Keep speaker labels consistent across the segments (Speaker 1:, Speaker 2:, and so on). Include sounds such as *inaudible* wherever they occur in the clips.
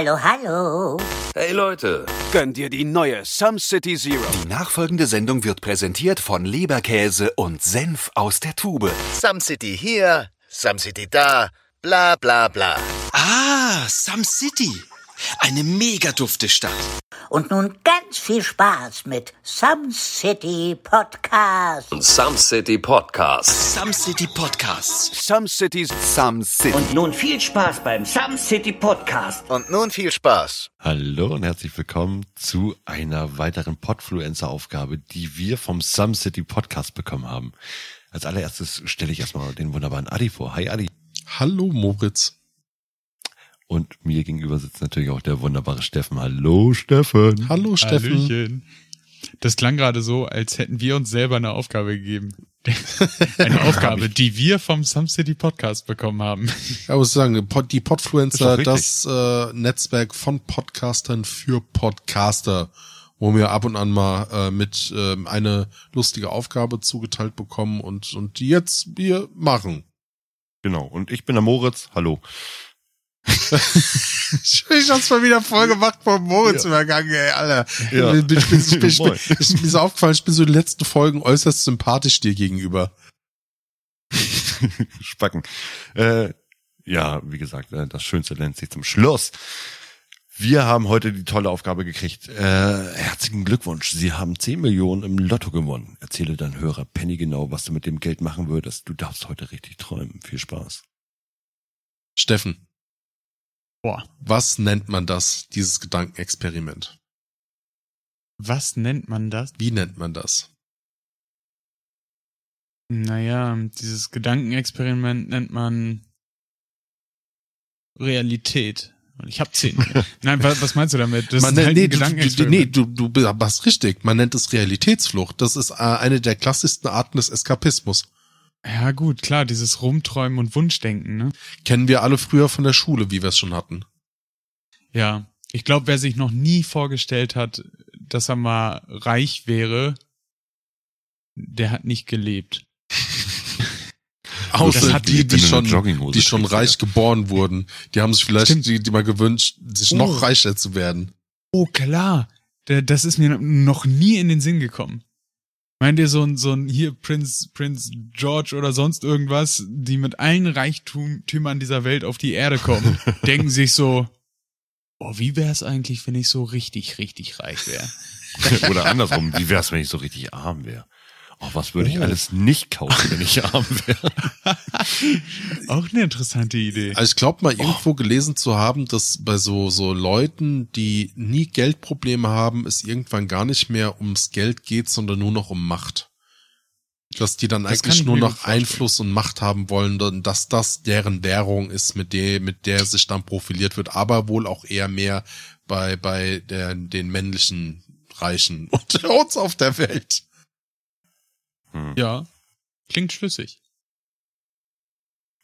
Speaker 1: Hallo, hallo.
Speaker 2: Hey Leute,
Speaker 3: Gönn dir die neue Some City Zero.
Speaker 4: Die nachfolgende Sendung wird präsentiert von Leberkäse und Senf aus der Tube.
Speaker 5: Some City hier, Some City da, bla bla bla.
Speaker 6: Ah, Some City. Eine mega dufte Stadt.
Speaker 1: Und nun ganz viel Spaß mit Some City Podcast.
Speaker 2: Some City Podcast.
Speaker 6: Some City Podcasts.
Speaker 3: Some Cities.
Speaker 4: Some City.
Speaker 7: Und nun viel Spaß beim Some City Podcast.
Speaker 5: Und nun viel Spaß.
Speaker 8: Hallo und herzlich willkommen zu einer weiteren Podfluencer-Aufgabe, die wir vom Some City Podcast bekommen haben. Als allererstes stelle ich erstmal den wunderbaren Adi vor. Hi Adi.
Speaker 9: Hallo Moritz.
Speaker 8: Und mir gegenüber sitzt natürlich auch der wunderbare Steffen. Hallo Steffen.
Speaker 9: Hallo Steffen.
Speaker 10: Hallöchen. Das klang gerade so, als hätten wir uns selber eine Aufgabe gegeben. *laughs* Eine Aufgabe, die wir vom Some City Podcast bekommen haben.
Speaker 9: Ich muss sagen, die Podfluencer, das äh, Netzwerk von Podcastern für Podcaster, wo wir ab und an mal äh, mit ähm, eine lustige Aufgabe zugeteilt bekommen und, und die jetzt wir machen.
Speaker 8: Genau. Und ich bin der Moritz. Hallo. *laughs*
Speaker 9: Ich, hab's mal wieder voll gemacht vom Moritz übergangen, ey, Alter.
Speaker 8: Ja.
Speaker 9: Ich, bin, ich, bin, ich, bin, ich, *laughs* bin, ich, mir ist aufgefallen, ich bin so die letzten Folgen äußerst sympathisch dir gegenüber. *laughs*
Speaker 8: Spacken. Äh, ja, wie gesagt, äh, das Schönste nennt sich zum Schluss. Wir haben heute die tolle Aufgabe gekriegt. Äh, herzlichen Glückwunsch. Sie haben 10 Millionen im Lotto gewonnen. Erzähle deinen Hörer Penny genau, was du mit dem Geld machen würdest. Du darfst heute richtig träumen. Viel Spaß.
Speaker 9: Steffen,
Speaker 10: Boah,
Speaker 9: was nennt man das, dieses Gedankenexperiment?
Speaker 10: was nennt man das?
Speaker 9: Wie nennt man das?
Speaker 10: Naja, dieses Gedankenexperiment nennt man Realität. Und ich habe zehn. *laughs* Nein, was, was meinst du damit? Das
Speaker 9: man
Speaker 10: ist
Speaker 9: nennt,
Speaker 10: halt
Speaker 9: nee, du, nee, du, du hast richtig. Man nennt es Realitätsflucht. Das ist äh, eine der klassischsten Arten des Eskapismus.
Speaker 10: Ja gut, klar, dieses Rumträumen und Wunschdenken, ne?
Speaker 9: Kennen wir alle früher von der Schule, wie wir es schon hatten.
Speaker 10: Ja, ich glaube, wer sich noch nie vorgestellt hat, dass er mal reich wäre, der hat nicht gelebt. *laughs*
Speaker 9: Außer
Speaker 10: hat
Speaker 9: die,
Speaker 8: die,
Speaker 9: schon, die schon reich
Speaker 8: ja.
Speaker 9: geboren wurden. Die haben sich vielleicht die, die mal gewünscht, sich
Speaker 10: Oh.
Speaker 9: noch reicher zu werden.
Speaker 10: Oh klar, das ist mir noch nie in den Sinn gekommen. Meint ihr so ein, so ein hier Prinz, Prinz George oder sonst irgendwas, die mit allen Reichtümern dieser Welt auf die Erde kommen, *laughs* denken sich so, oh, wie wär's eigentlich, wenn ich so richtig, richtig reich wäre? *laughs*
Speaker 8: Oder andersrum. Wie wär's, wenn ich so richtig arm wäre? Oh, was würde ich
Speaker 9: Oh.
Speaker 8: alles nicht kaufen, wenn ich arm wäre? *laughs*
Speaker 10: Auch eine interessante Idee.
Speaker 9: Also ich glaube mal irgendwo gelesen zu haben, dass bei so, so Leuten, die nie Geldprobleme haben, es irgendwann gar nicht mehr ums Geld geht, sondern nur noch um Macht. Dass die dann
Speaker 10: Das
Speaker 9: eigentlich
Speaker 10: ich
Speaker 9: nur noch. Einfluss und Macht haben wollen, und dass das deren Währung ist, mit der, mit der sich dann profiliert wird, aber wohl auch eher mehr bei, bei der, den männlichen Reichen unter *laughs* uns auf der Welt.
Speaker 8: Hm.
Speaker 10: Ja, klingt schlüssig.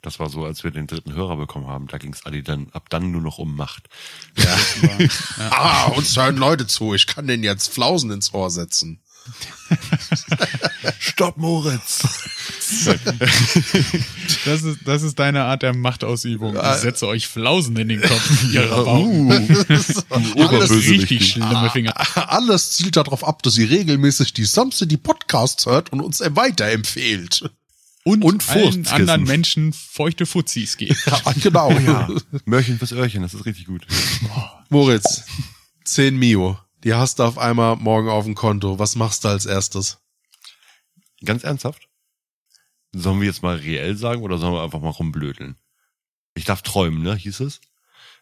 Speaker 8: Das war so, als wir den dritten Hörer bekommen haben. Da ging's Adi dann ab dann nur noch um Macht.
Speaker 9: Ja. *laughs*
Speaker 10: Ja.
Speaker 9: ah, uns hören Leute zu, ich kann den jetzt Flausen ins Ohr setzen.
Speaker 8: Stopp, Moritz!
Speaker 10: Das ist, das ist deine Art der Machtausübung. Ich setze euch Flausen in den Kopf, *laughs* ihr.
Speaker 9: Uh, *laughs*
Speaker 10: Das
Speaker 8: Oberbösewicht.
Speaker 10: richtig schlimme Finger.
Speaker 9: Alles zielt darauf ab, dass ihr regelmäßig die Samste die Podcasts hört und uns weiterempfehlt.
Speaker 10: Und,
Speaker 8: Und
Speaker 10: allen anderen Menschen feuchte Fuzis geben.
Speaker 9: Ja, genau.
Speaker 8: Ja, Mörchen fürs Öhrchen, das ist richtig gut.
Speaker 9: Moritz, 10 Mio. Die hast du auf einmal morgen auf dem Konto. Was machst du als erstes?
Speaker 8: Ganz ernsthaft? Sollen wir jetzt mal reell sagen oder sollen wir einfach mal rumblödeln? Ich darf träumen, ne? Hieß es?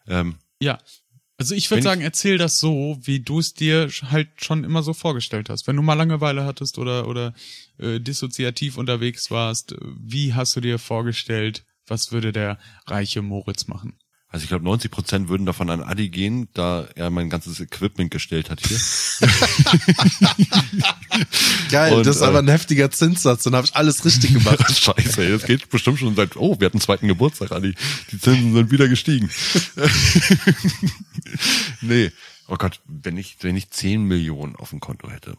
Speaker 8: Ähm,
Speaker 10: Ja. Also ich würde
Speaker 8: ich-
Speaker 10: sagen, erzähl das so, wie du es dir halt schon immer so vorgestellt hast. Wenn du mal Langeweile hattest oder oder äh, dissoziativ unterwegs warst, äh, wie hast du dir vorgestellt, was würde der reiche Moritz machen?
Speaker 8: Also ich glaube, 90 Prozent würden davon an Adi gehen, da er mein ganzes Equipment gestellt hat hier. *laughs*
Speaker 9: Geil,
Speaker 8: Und,
Speaker 9: das ist
Speaker 8: äh,
Speaker 9: aber ein heftiger Zinssatz. Dann habe ich alles richtig gemacht. *laughs*
Speaker 8: Scheiße, ey, das geht bestimmt schon seit, oh, wir hatten zweiten Geburtstag, Adi. Die Zinsen sind wieder gestiegen. *laughs* nee. Oh Gott, wenn ich, wenn ich 10 Millionen auf dem Konto hätte,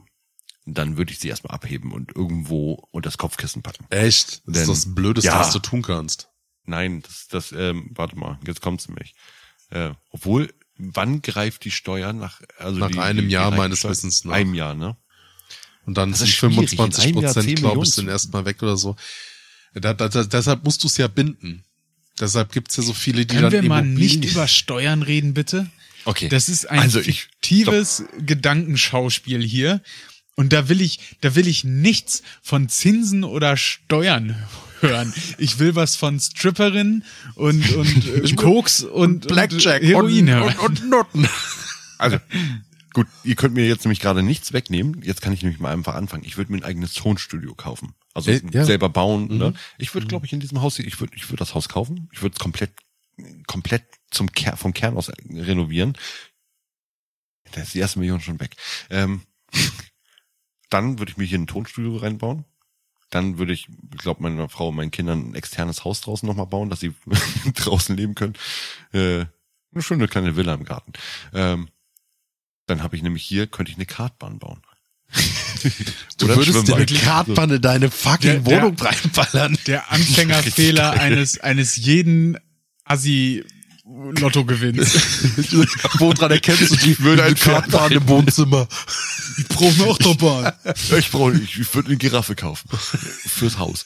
Speaker 8: dann würde ich sie erstmal abheben und irgendwo unter das Kopfkissen packen.
Speaker 9: Echt? Das ist das Blödeste,
Speaker 8: Ja.
Speaker 9: was du tun kannst.
Speaker 8: Nein, das, das, ähm, warte mal, jetzt kommt's nämlich. Äh, obwohl, wann greift die Steuer nach, also
Speaker 9: Nach
Speaker 8: die,
Speaker 9: einem
Speaker 8: die, die
Speaker 9: Jahr meines
Speaker 8: Reichensteuer?
Speaker 9: Wissens nach.
Speaker 8: Einem Jahr, ne?
Speaker 9: Und dann
Speaker 8: Das
Speaker 9: sind
Speaker 8: ist schwierig, in
Speaker 9: 25
Speaker 8: einem Jahr 10
Speaker 9: Prozent, glaube ich, sind erstmal weg oder so. Da, da, da, deshalb musst du es ja binden. Deshalb gibt's ja so viele, die
Speaker 10: Können
Speaker 9: dann
Speaker 10: wir mal nicht über Steuern reden, bitte?
Speaker 8: Okay.
Speaker 10: Das ist ein
Speaker 8: Also ich-
Speaker 10: fiktives Gedankenschauspiel hier. Und da will ich, da will ich nichts von Zinsen oder Steuern *laughs* hören. Ich will was von Stripperinnen und, und *laughs* äh, Koks und,
Speaker 9: Blackjack
Speaker 10: und Heroin
Speaker 9: und, und, und Noten.
Speaker 8: Also, gut, ihr könnt mir jetzt nämlich gerade nichts wegnehmen. Jetzt kann ich nämlich mal einfach anfangen. Ich würde mir ein eigenes Tonstudio kaufen. Also
Speaker 9: Äh, ja.
Speaker 8: selber bauen. Ne? Ich würde, glaube ich, in diesem Haus, ich würde, ich würde das Haus kaufen. Ich würde es komplett, komplett zum Ker vom Kern aus renovieren. Da ist die erste Million schon weg. Ähm, dann würde ich mir hier ein Tonstudio reinbauen. Dann würde ich, ich glaube, meiner Frau und meinen Kindern ein externes Haus draußen nochmal bauen, dass sie *laughs* draußen leben können. Äh, eine schöne kleine Villa im Garten. Ähm, dann habe ich nämlich hier, könnte ich eine Kartbahn bauen.
Speaker 9: Du
Speaker 8: Oder
Speaker 9: würdest dir eine. Kartbahn in deine fucking
Speaker 10: Der- der-
Speaker 9: Wohnung reinballern.
Speaker 10: Der Anfängerfehler *laughs* eines, eines jeden Assi Lottogewinns. *laughs*
Speaker 9: Woran erkennst du die
Speaker 8: würde ein
Speaker 9: Kartbahn im Wohnzimmer?
Speaker 10: Ich brauche eine Achterbahn. *laughs*
Speaker 8: Ich brauche, ich, ich würde eine Giraffe kaufen. Fürs Haus.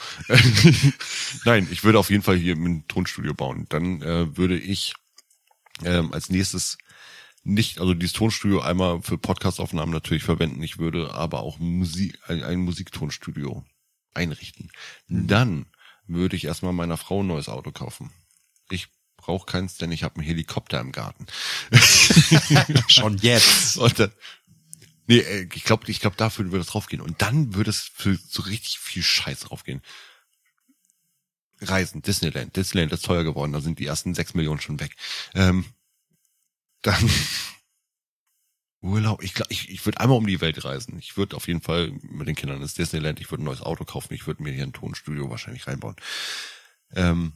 Speaker 8: *laughs* Nein, ich würde auf jeden Fall hier ein Tonstudio bauen. Dann äh, würde ich ähm, als nächstes nicht, also dieses Tonstudio einmal für Podcastaufnahmen natürlich verwenden. Ich würde aber auch Musik, ein, ein Musiktonstudio einrichten. Dann würde ich erstmal meiner Frau ein neues Auto kaufen. Ich brauche keins, denn ich habe einen Helikopter im Garten. *laughs*
Speaker 9: Schon jetzt.
Speaker 8: Und dann, nee, äh, ich glaube, ich glaub, dafür würde es draufgehen. Und dann würde es für so richtig viel Scheiß draufgehen. Reisen, Disneyland. Disneyland ist teuer geworden, da sind die ersten sechs Millionen schon weg. Ähm, dann *laughs* Urlaub. Ich glaube, ich, ich würde einmal um die Welt reisen. Ich würde auf jeden Fall mit den Kindern ins Disneyland. Ich würde ein neues Auto kaufen. Ich würde mir hier ein Tonstudio wahrscheinlich reinbauen. Ähm,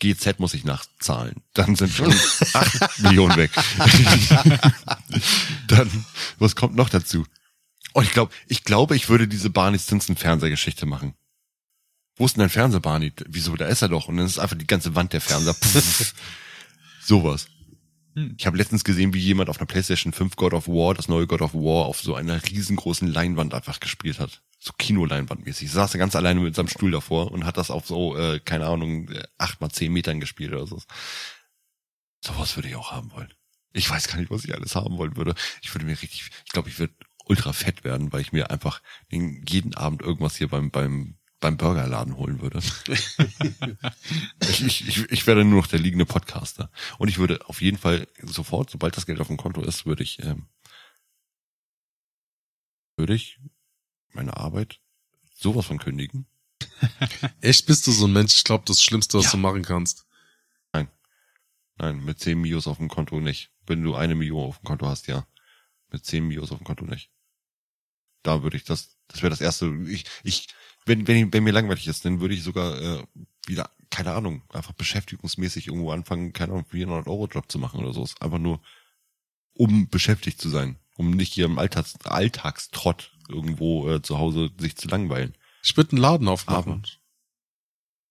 Speaker 8: GZ muss ich nachzahlen. Dann sind schon acht Millionen weg. *laughs* Dann, was kommt noch dazu? Oh, ich glaube, ich glaube, ich würde diese Barney Stinson Fernsehgeschichte machen. Wo ist denn dein Fernseher, Barney? Wieso, da ist er doch. Und dann ist einfach die ganze Wand der Fernseher. *laughs* Pff, sowas. Ich habe letztens gesehen, wie jemand auf einer PlayStation 5 God of War, das neue God of War, auf so einer riesengroßen Leinwand einfach gespielt hat. So Kinoleinwandmäßig. Saß er ganz alleine mit seinem Stuhl davor und hat das auf so, äh, keine Ahnung, acht mal zehn Metern gespielt oder so. Sowas würde ich auch haben wollen. Ich weiß gar nicht, was ich alles haben wollen würde. Ich würde mir richtig, ich glaube, ich würde ultra fett werden, weil ich mir einfach den, jeden Abend irgendwas hier beim, beim, beim Burgerladen holen würde. ich, ich, ich, werde nur noch der liegende Podcaster. Und ich würde auf jeden Fall sofort, sobald das Geld auf dem Konto ist, würde ich, ähm, würde ich meine Arbeit sowas von kündigen.
Speaker 9: Echt bist du so ein Mensch? Ich glaube, das Schlimmste, was
Speaker 8: Ja.
Speaker 9: du machen kannst.
Speaker 8: Nein, mit 10 Mios auf dem Konto nicht. Wenn du eine Million auf dem Konto hast, ja. Mit 10 Mios auf dem Konto nicht. Da würde ich das, das wäre das erste. Ich, ich, wenn, wenn, wenn mir langweilig ist, dann würde ich sogar äh, wieder, keine Ahnung, einfach beschäftigungsmäßig irgendwo anfangen, keine Ahnung, 400 Euro Job zu machen oder so. Einfach nur, um beschäftigt zu sein, um nicht hier im Alltags, Alltagstrott irgendwo äh, zu Hause sich zu langweilen.
Speaker 9: Ich würde einen Laden aufmachen.
Speaker 8: Abend.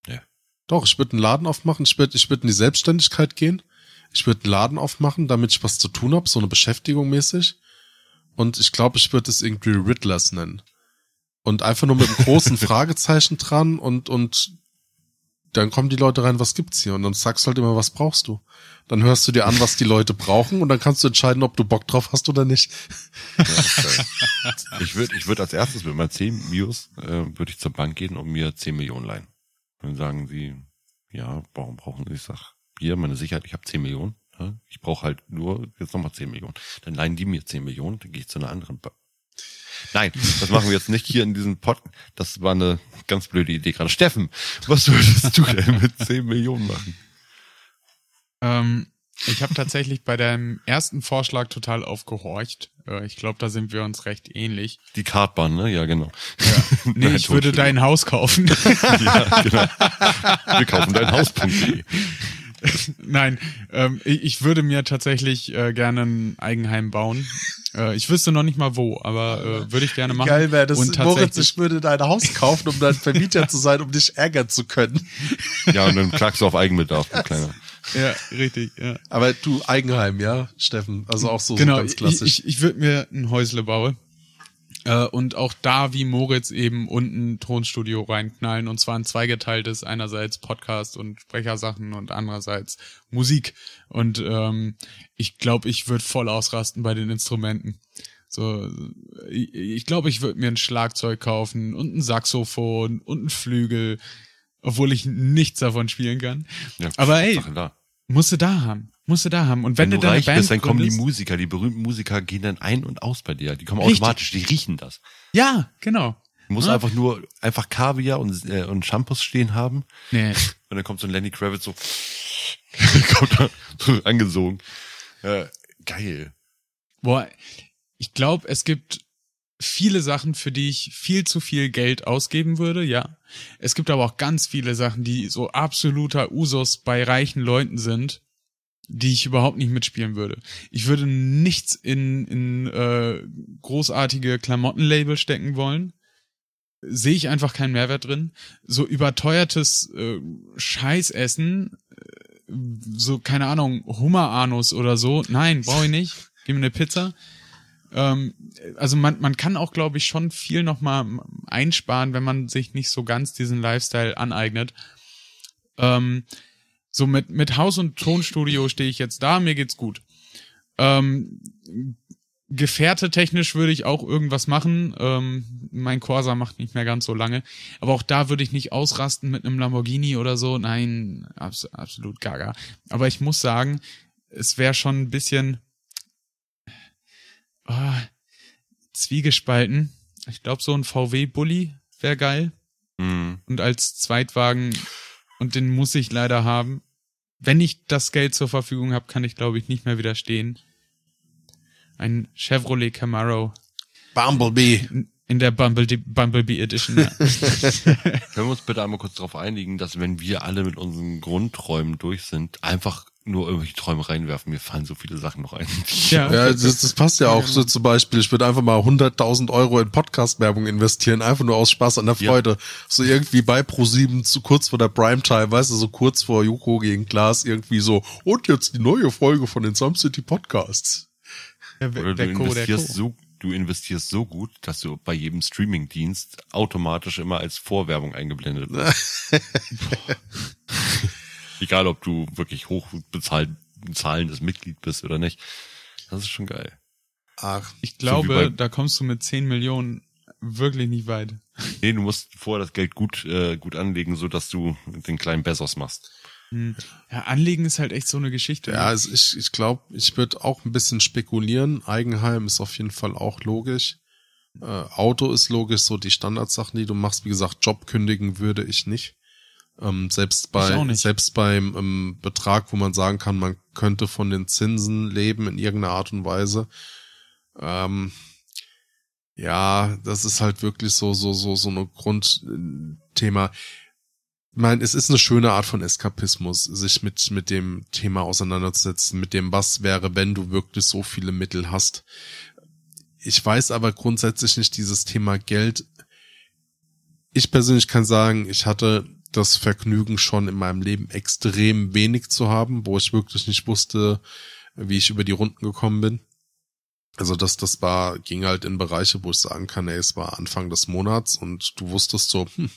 Speaker 8: Ja.
Speaker 9: Doch, ich würde einen Laden aufmachen. Ich würde ich würd in die Selbstständigkeit gehen. Ich würde einen Laden aufmachen, damit ich was zu tun habe, so eine Beschäftigung mäßig. Und ich glaube, ich würde es irgendwie Riddlers nennen. Und einfach nur mit einem großen *laughs* Fragezeichen dran und, und dann kommen die Leute rein, was gibt's hier? Und dann sagst du halt immer, was brauchst du? Dann hörst du dir an, was die Leute brauchen und dann kannst du entscheiden, ob du Bock drauf hast oder nicht.
Speaker 8: Ja, ich würde ich würd als erstes mit meinen 10 Mios, äh, würde ich zur Bank gehen und mir 10 Millionen leihen. Dann sagen sie, ja, warum brauchen sie? Ich sag, hier, meine Sicherheit, ich habe 10 Millionen. Ja? Ich brauche halt nur jetzt nochmal 10 Millionen. Dann leihen die mir 10 Millionen, dann gehe ich zu einer anderen Bank. Nein, das machen wir jetzt nicht hier in diesem Pod. Das war eine ganz blöde Idee gerade. Steffen, was würdest du denn mit 10 Millionen machen?
Speaker 10: Ähm, ich habe tatsächlich bei deinem ersten Vorschlag total aufgehorcht. Äh, ich glaube, da sind wir uns recht ähnlich.
Speaker 8: Die Kartbahn, ne? Ja, genau. *laughs*
Speaker 10: Nee,
Speaker 8: Nein,
Speaker 10: ich würde dein Haus kaufen. *laughs*
Speaker 8: Ja, genau. Wir kaufen dein Haus.de. *laughs*
Speaker 10: Nein, ähm, ich, ich würde mir tatsächlich äh, gerne ein Eigenheim bauen. Äh, ich wüsste noch nicht mal wo, aber äh, würde ich gerne machen.
Speaker 9: Geil wäre das,
Speaker 10: Und
Speaker 9: Moritz,
Speaker 10: tatsächlich,
Speaker 9: ich würde dein Haus kaufen, um dein Vermieter zu sein, um dich ärgern zu können. *laughs*
Speaker 8: Ja, und dann klagst du auf Eigenbedarf, du kleiner.
Speaker 10: Ja, richtig, ja.
Speaker 9: Aber du, Eigenheim, ja, Steffen? Also auch so,
Speaker 10: genau,
Speaker 9: so ganz klassisch.
Speaker 10: ich, ich, ich würde mir ein Häusle bauen. Äh, und auch da, wie Moritz, eben unten Tonstudio reinknallen. Und zwar ein zweigeteiltes, einerseits Podcast und Sprechersachen und andererseits Musik. Und ähm, ich glaube, ich würde voll ausrasten bei den Instrumenten. So, ich, ich glaube, ich würde mir ein Schlagzeug kaufen und ein Saxophon und ein Flügel, obwohl ich nichts davon spielen kann.
Speaker 8: Ja,
Speaker 10: Aber ey,
Speaker 8: Sache da.
Speaker 10: musst du da haben. Musst du da haben. Und wenn,
Speaker 8: Wenn,
Speaker 10: du
Speaker 8: du reich
Speaker 10: Band
Speaker 8: bist, dann kommen die Musiker, die berühmten Musiker gehen dann ein und aus bei dir. Die kommen
Speaker 10: Richtig.
Speaker 8: automatisch, die riechen das.
Speaker 10: Ja, genau.
Speaker 8: Du musst
Speaker 10: Ja.
Speaker 8: einfach nur einfach Kaviar und, äh, und Shampoos stehen haben.
Speaker 10: Nee.
Speaker 8: Und dann kommt so ein Lenny Kravitz so, *laughs* kommt da so angesogen. Äh, geil.
Speaker 10: Boah, ich glaube, es gibt viele Sachen, für die ich viel zu viel Geld ausgeben würde, ja. Es gibt aber auch ganz viele Sachen, die so absoluter Usus bei reichen Leuten sind, die ich überhaupt nicht mitspielen würde. Ich würde nichts in, in äh, großartige Klamottenlabel stecken wollen. Sehe ich einfach keinen Mehrwert drin. So überteuertes äh, Scheißessen, äh, so, keine Ahnung, Hummeranus oder so. Nein, brauche ich nicht. Gib mir eine Pizza. Ähm, also man, man kann auch, glaube ich, schon viel nochmal einsparen, wenn man sich nicht so ganz diesen Lifestyle aneignet. Ähm, so mit, mit Haus- und Tonstudio stehe ich jetzt da, mir geht's gut. Ähm, Gefährte technisch würde ich auch irgendwas machen. Ähm, mein Corsa macht nicht mehr ganz so lange. Aber auch da würde ich nicht ausrasten mit einem Lamborghini oder so. Nein, abs absolut gaga. Aber ich muss sagen, es wäre schon ein bisschen oh, zwiegespalten. Ich glaube, so ein VW-Bully wäre geil.
Speaker 8: Mhm.
Speaker 10: Und als Zweitwagen, und den muss ich leider haben. Wenn ich das Geld zur Verfügung habe, kann ich, glaube ich, nicht mehr widerstehen. Ein Chevrolet Camaro
Speaker 9: Bumblebee.
Speaker 10: in- in der Bumblebee, Bumblebee Edition. Ja. *laughs*
Speaker 8: Können wir uns bitte einmal kurz darauf einigen, dass wenn wir alle mit unseren Grundträumen durch sind, einfach nur irgendwelche Träume reinwerfen. Mir fallen so viele Sachen noch ein.
Speaker 10: ja,
Speaker 9: Ja, das, das passt ja auch so zum Beispiel. Ich würde einfach mal 100.000 Euro in Podcast-Werbung investieren, einfach nur aus Spaß an der
Speaker 8: Ja.
Speaker 9: Freude. So irgendwie bei Pro7 zu kurz vor der Primetime, weißt du, so kurz vor Joko gegen Glas irgendwie so. Und jetzt die neue Folge von den Some City Podcasts.
Speaker 10: der,
Speaker 8: Oder
Speaker 10: der
Speaker 8: du investierst
Speaker 10: Co.
Speaker 8: so, du investierst so gut, dass du bei jedem Streamingdienst automatisch immer als Vorwerbung eingeblendet wirst. *laughs* Egal, ob du wirklich hoch bezahlt, zahlendes Mitglied bist oder nicht. Das ist schon geil.
Speaker 9: Ach,
Speaker 10: Ich
Speaker 8: So
Speaker 10: glaube,
Speaker 8: bei-
Speaker 10: da kommst du mit 10 Millionen wirklich nicht weit.
Speaker 8: Nee, du musst vorher das Geld gut, äh, gut anlegen, so dass du den kleinen Bezos machst.
Speaker 10: Hm. Ja, Anlegen ist halt echt so eine Geschichte.
Speaker 9: Ja, also ich, ich glaube, ich würde auch ein bisschen spekulieren. Eigenheim ist auf jeden Fall auch logisch. Äh, Auto ist logisch, so die Standardsachen, die du machst. Wie gesagt, Job kündigen würde ich nicht. Ähm, selbst bei selbst beim ähm, Betrag, wo man sagen kann, man könnte von den Zinsen leben in irgendeiner Art und Weise. Ähm, ja, das ist halt wirklich so so so so eine Grundthema. Ich meine, es ist eine schöne Art von Eskapismus, sich mit, mit dem Thema auseinanderzusetzen, mit dem, was wäre, wenn du wirklich so viele Mittel hast. Ich weiß aber grundsätzlich nicht dieses Thema Geld. Ich persönlich kann sagen, ich hatte das Vergnügen schon in meinem Leben extrem wenig zu haben, wo ich wirklich nicht wusste, wie ich über die Runden gekommen bin. Also das, das war, ging halt in Bereiche, wo ich sagen kann, ey, es war Anfang des Monats und du wusstest so, hm,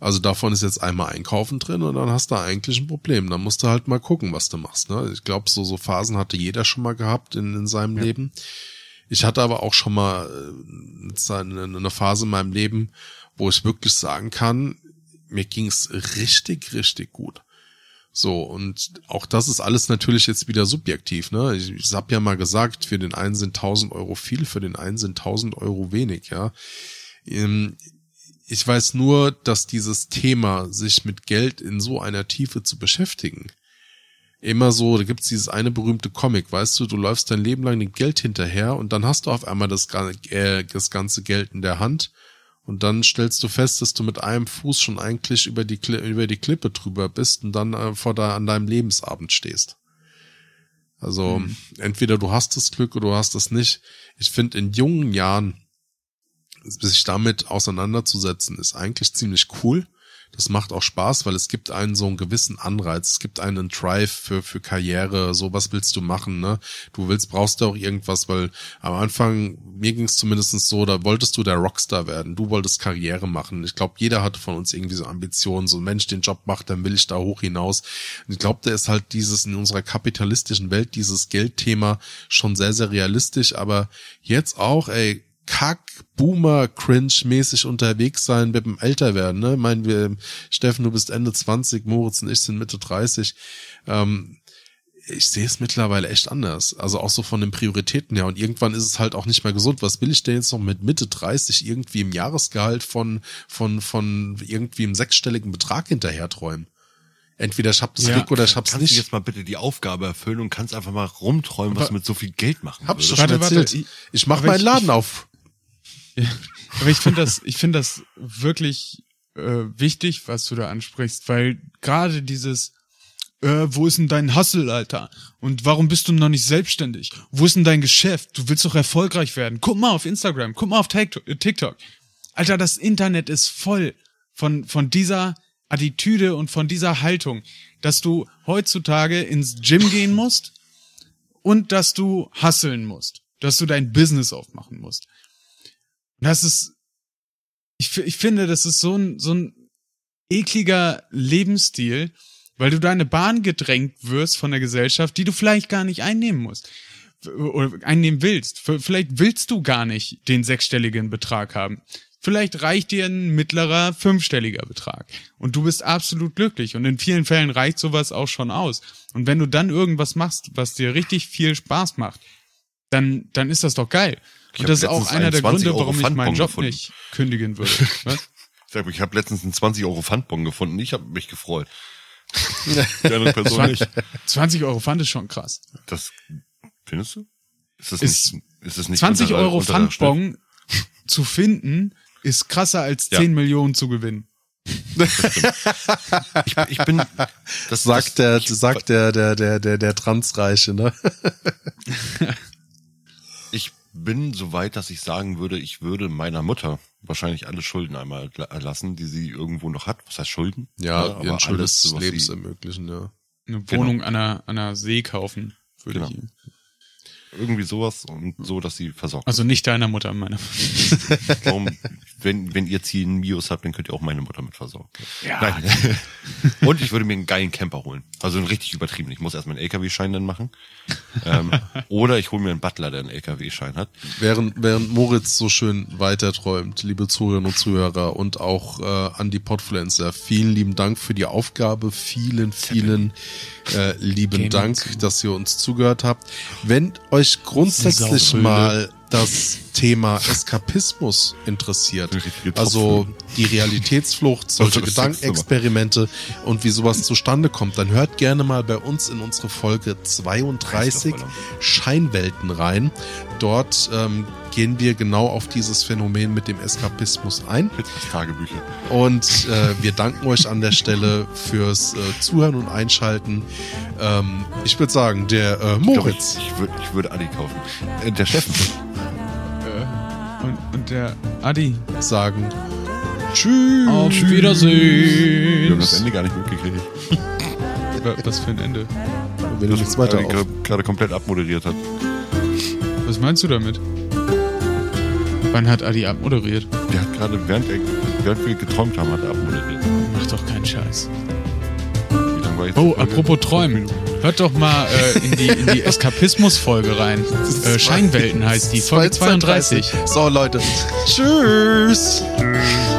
Speaker 9: also davon ist jetzt einmal Einkaufen drin und dann hast du eigentlich ein Problem. Dann musst du halt mal gucken, was du machst. Ne? Ich glaube, so, so Phasen hatte jeder schon mal gehabt in, in seinem Leben. Ich hatte aber auch schon mal äh, eine Phase in meinem Leben, wo ich wirklich sagen kann, mir ging's richtig, richtig gut. So, und auch das ist alles natürlich jetzt wieder subjektiv. Ne? Ich, ich habe ja mal gesagt, für den einen sind 1000 Euro viel, für den einen sind 1000 Euro wenig. Ja, Ähm, ich weiß nur, dass dieses Thema, sich mit Geld in so einer Tiefe zu beschäftigen, immer so, da gibt's dieses eine berühmte Comic, weißt du, du läufst dein Leben lang dem Geld hinterher und dann hast du auf einmal das, äh, das ganze Geld in der Hand und dann stellst du fest, dass du mit einem Fuß schon eigentlich über die, Kli- über die Klippe drüber bist und dann äh, vor da an deinem Lebensabend stehst. Also entweder du hast das Glück oder du hast es nicht. Ich finde in jungen Jahren sich damit auseinanderzusetzen, ist eigentlich ziemlich cool. Das macht auch Spaß, weil es gibt einen so einen gewissen Anreiz. Es gibt einen Drive für, für Karriere. So, was willst du machen, ne? Du willst, brauchst du auch irgendwas, weil am Anfang, mir ging es zumindest so, da wolltest du der Rockstar werden. Du wolltest Karriere machen. Ich glaube, jeder hatte von uns irgendwie so Ambitionen. So, Mensch, den Job macht, dann will ich da hoch hinaus. Und ich glaube, da ist halt dieses in unserer kapitalistischen Welt, dieses Geldthema schon sehr, sehr realistisch. Aber jetzt auch, ey, Kack, Boomer, Cringe-mäßig unterwegs sein mit dem Älterwerden. Ne? Meinen wir, Steffen, du bist Ende 20, Moritz und ich sind Mitte 30. Ähm, ich sehe es mittlerweile echt anders. Also auch so von den Prioritäten her. Und irgendwann ist es halt auch nicht mehr gesund. Was will ich denn jetzt noch mit Mitte 30 irgendwie im Jahresgehalt von, von, von irgendwie einem sechsstelligen Betrag hinterher träumen? Entweder ich hab das
Speaker 10: Ja.
Speaker 9: Glück oder ich hab's
Speaker 8: Kannst du
Speaker 9: nicht.
Speaker 8: jetzt mal bitte die Aufgabe erfüllen und kannst einfach mal rumträumen, was du mit so viel Geld machen
Speaker 9: Hab ich doch
Speaker 8: würdest?
Speaker 9: schon
Speaker 10: Warte,
Speaker 9: erzählt.
Speaker 10: warte,
Speaker 9: ich mach
Speaker 10: aber
Speaker 9: meinen
Speaker 10: ich-
Speaker 9: Laden
Speaker 10: ich-
Speaker 9: auf.
Speaker 10: Aber ich finde das, ich finde das wirklich äh, wichtig, was du da ansprichst, weil gerade dieses, äh, wo ist denn dein Hustle, Alter? Und warum bist du noch nicht selbstständig? Wo ist denn dein Geschäft? Du willst doch erfolgreich werden. Guck mal auf Instagram, guck mal auf TikTok. äh, TikTok. Alter, das Internet ist voll von, von dieser Attitüde und von dieser Haltung, dass du heutzutage ins Gym gehen musst und dass du hustlen musst, dass du dein Business aufmachen musst. Und das ist, ich, ich finde, das ist so ein, so ein ekliger Lebensstil, weil du deine Bahn gedrängt wirst von der Gesellschaft, die du vielleicht gar nicht einnehmen musst. Oder einnehmen willst. Vielleicht willst du gar nicht den sechsstelligen Betrag haben. Vielleicht reicht dir ein mittlerer fünfstelliger Betrag. Und du bist absolut glücklich. Und in vielen Fällen reicht sowas auch schon aus. Und wenn du dann irgendwas machst, was dir richtig viel Spaß macht, dann, dann ist das doch geil.
Speaker 8: Ich
Speaker 10: Und das ist auch einer der
Speaker 8: 20
Speaker 10: Gründe,
Speaker 8: Euro
Speaker 10: warum ich meinen Job
Speaker 8: gefunden.
Speaker 10: nicht kündigen würde. *laughs* Was?
Speaker 8: Ich habe letztens einen 20 Euro Pfandbon gefunden. Ich habe mich gefreut. *laughs* Die andere Person nicht.
Speaker 10: 20 Euro Pfand ist schon krass.
Speaker 8: Das findest du? Ist das
Speaker 10: Ist
Speaker 8: nicht? Ist das nicht
Speaker 10: 20
Speaker 8: unter
Speaker 10: Euro Pfandbon zu finden, ist krasser als
Speaker 8: Ja.
Speaker 10: 10 Millionen zu gewinnen.
Speaker 8: Ich, ich bin. Das
Speaker 9: Sagt der,
Speaker 8: ich,
Speaker 9: sagt der, der, der, der, der Transreiche, ne?
Speaker 8: Ich bin so weit, dass ich sagen würde, ich würde meiner Mutter wahrscheinlich alle Schulden einmal erla- erlassen, die sie irgendwo noch hat. Was heißt Schulden?
Speaker 9: Ja,
Speaker 8: aber
Speaker 9: ihren Schuld
Speaker 8: alles,
Speaker 9: des
Speaker 8: was
Speaker 9: Lebens ermöglichen, ja.
Speaker 10: Eine
Speaker 8: Genau.
Speaker 10: Wohnung an einer, an einer See kaufen, würde
Speaker 8: Genau.
Speaker 10: ich.
Speaker 8: Irgendwie sowas und so, dass sie versorgt.
Speaker 10: Also nicht deiner Mutter, meiner.
Speaker 8: Warum, wenn, wenn ihr Ziel einen Mios habt, dann könnt ihr auch meine Mutter mit versorgen.
Speaker 10: Ja.
Speaker 8: Nein. *laughs* Und ich würde mir einen geilen Camper holen. Also einen richtig übertrieben. Ich muss erstmal einen LKW-Schein dann machen. Ähm, *laughs* oder ich hole mir einen Butler, der einen LKW-Schein hat.
Speaker 9: Während, während Moritz so schön weiterträumt, liebe Zuhörerinnen und Zuhörer und auch äh, an die Podfluencer, vielen lieben Dank für die Aufgabe, vielen, vielen äh, lieben
Speaker 10: Gaming
Speaker 9: Dank,
Speaker 10: zu.
Speaker 9: dass ihr uns zugehört habt. Wenn euch grundsätzlich
Speaker 10: Saubrüde.
Speaker 9: mal das Thema Eskapismus interessiert, also die Realitätsflucht, *laughs* solche Gedankenexperimente und wie sowas zustande kommt, dann hört gerne mal bei uns in unsere Folge 32
Speaker 8: Kreislaufballon.
Speaker 9: Scheinwelten rein. Dort ähm, gehen wir genau auf dieses Phänomen mit dem Eskapismus ein.
Speaker 8: Tagebücher.
Speaker 9: Und äh, wir danken euch an der Stelle fürs äh, Zuhören und Einschalten. Ähm, ich würde sagen, der äh, Moritz.
Speaker 8: ich, ich würde ich würde Adi kaufen. Äh, der Chef.
Speaker 10: Der Adi.
Speaker 9: sagen Tschüss.
Speaker 10: Auf
Speaker 8: Wir haben das
Speaker 10: Wiedersehen.
Speaker 8: Ende gar nicht mitgekriegt. *laughs*
Speaker 10: Wa- Was für ein Ende?
Speaker 9: Wenn du nichts weiter
Speaker 8: Adi
Speaker 9: auf.
Speaker 8: gerade- gerade komplett abmoderiert hat.
Speaker 10: Was meinst du damit? Wann hat Adi abmoderiert?
Speaker 8: Der hat gerade, während, er, während wir geträumt haben, hat er abmoderiert.
Speaker 10: Mach doch keinen Scheiß.
Speaker 8: Wie lange war jetzt
Speaker 10: Oh, apropos Träumen. Hört doch mal äh, in die, in die *laughs* Eskapismus-Folge rein. Äh, Scheinwelten heißt die, Folge 32.
Speaker 9: So, Leute. Tschüss.
Speaker 10: Tschüss.